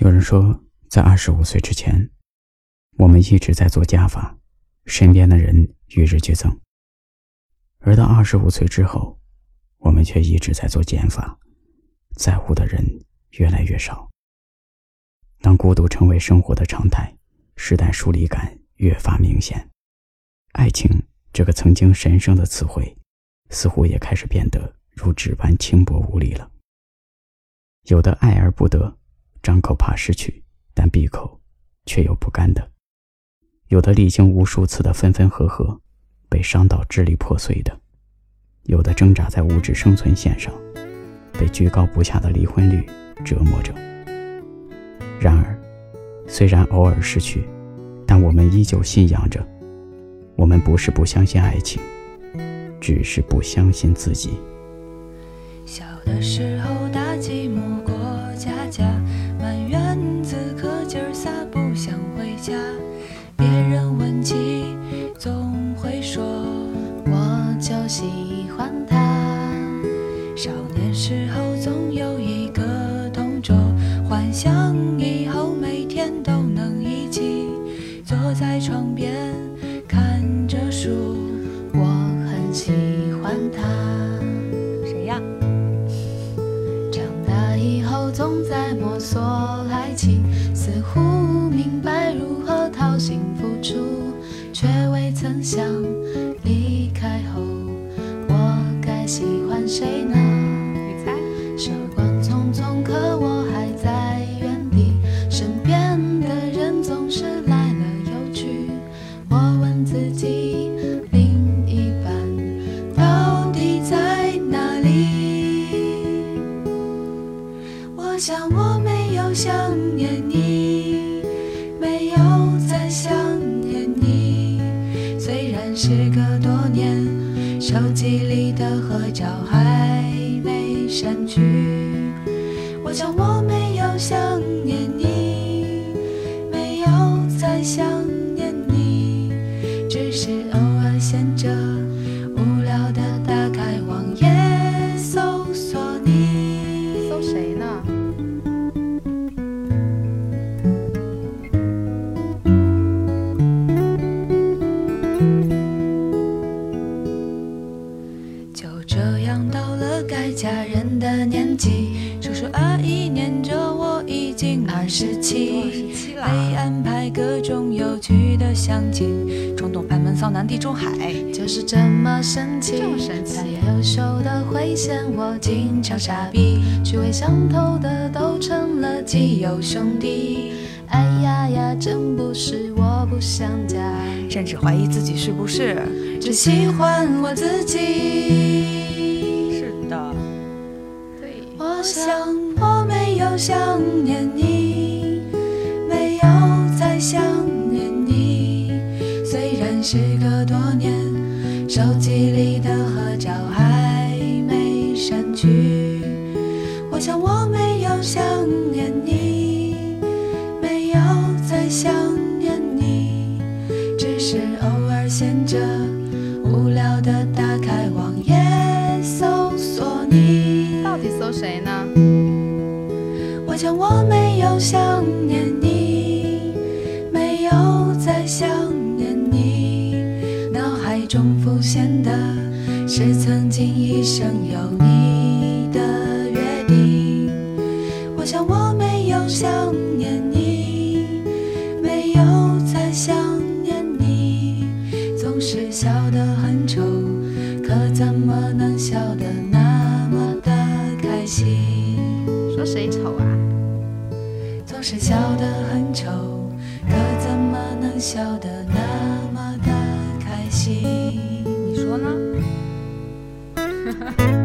有人说，在二十五岁之前，我们一直在做加法，身边的人与日俱增；而到二十五岁之后，我们却一直在做减法，在乎的人越来越少。当孤独成为生活的常态，时代疏离感越发明显，爱情这个曾经神圣的词汇，似乎也开始变得如纸般轻薄无力了。有的爱而不得，张口怕失去，但闭口却又不甘的；有的历经无数次的分分合合，被伤到支离破碎的；有的挣扎在物质生存线上，被居高不下的离婚率折磨着。然而，虽然偶尔失去，但我们依旧信仰着。我们不是不相信爱情，只是不相信自己。小的时候打寂寞家。别人问起，总会说我就喜欢他。少年时候总有一个同桌，幻想以后每天都能一起坐在床边看着书。我很喜欢他。谁呀？长大以后总在摸索爱情，似乎明白想离开后我该喜欢谁呢？你猜？时光匆匆，可我还在原地，身边的人总是来了又去。我问自己，另一半到底在哪里？我想我没有想念你，时隔多年，手机里的合照还没删去。我想我没有想念叔叔阿姨念着我已经二十七，27被安排各种有趣的相亲，冲动盘门扫南地中海，就是这么神奇。这么神奇优秀的会嫌我经常傻逼，趣味相投的都成了基友兄弟。哎呀呀，真不是我不想嫁，甚至怀疑自己是不是？只喜欢我自己。手机里的合照还没删去。我想我没有想念你，没有再想念你，只是偶尔闲着无聊的打开网页搜索你。到底搜谁呢？我想我没有想一生有你的约定。我想我没有想念你，没有再想念你，总是笑得很丑，可怎么能笑得那么的开心？说谁丑啊？总是笑得很丑，可怎么能笑得那么的开心？Ha ha ha.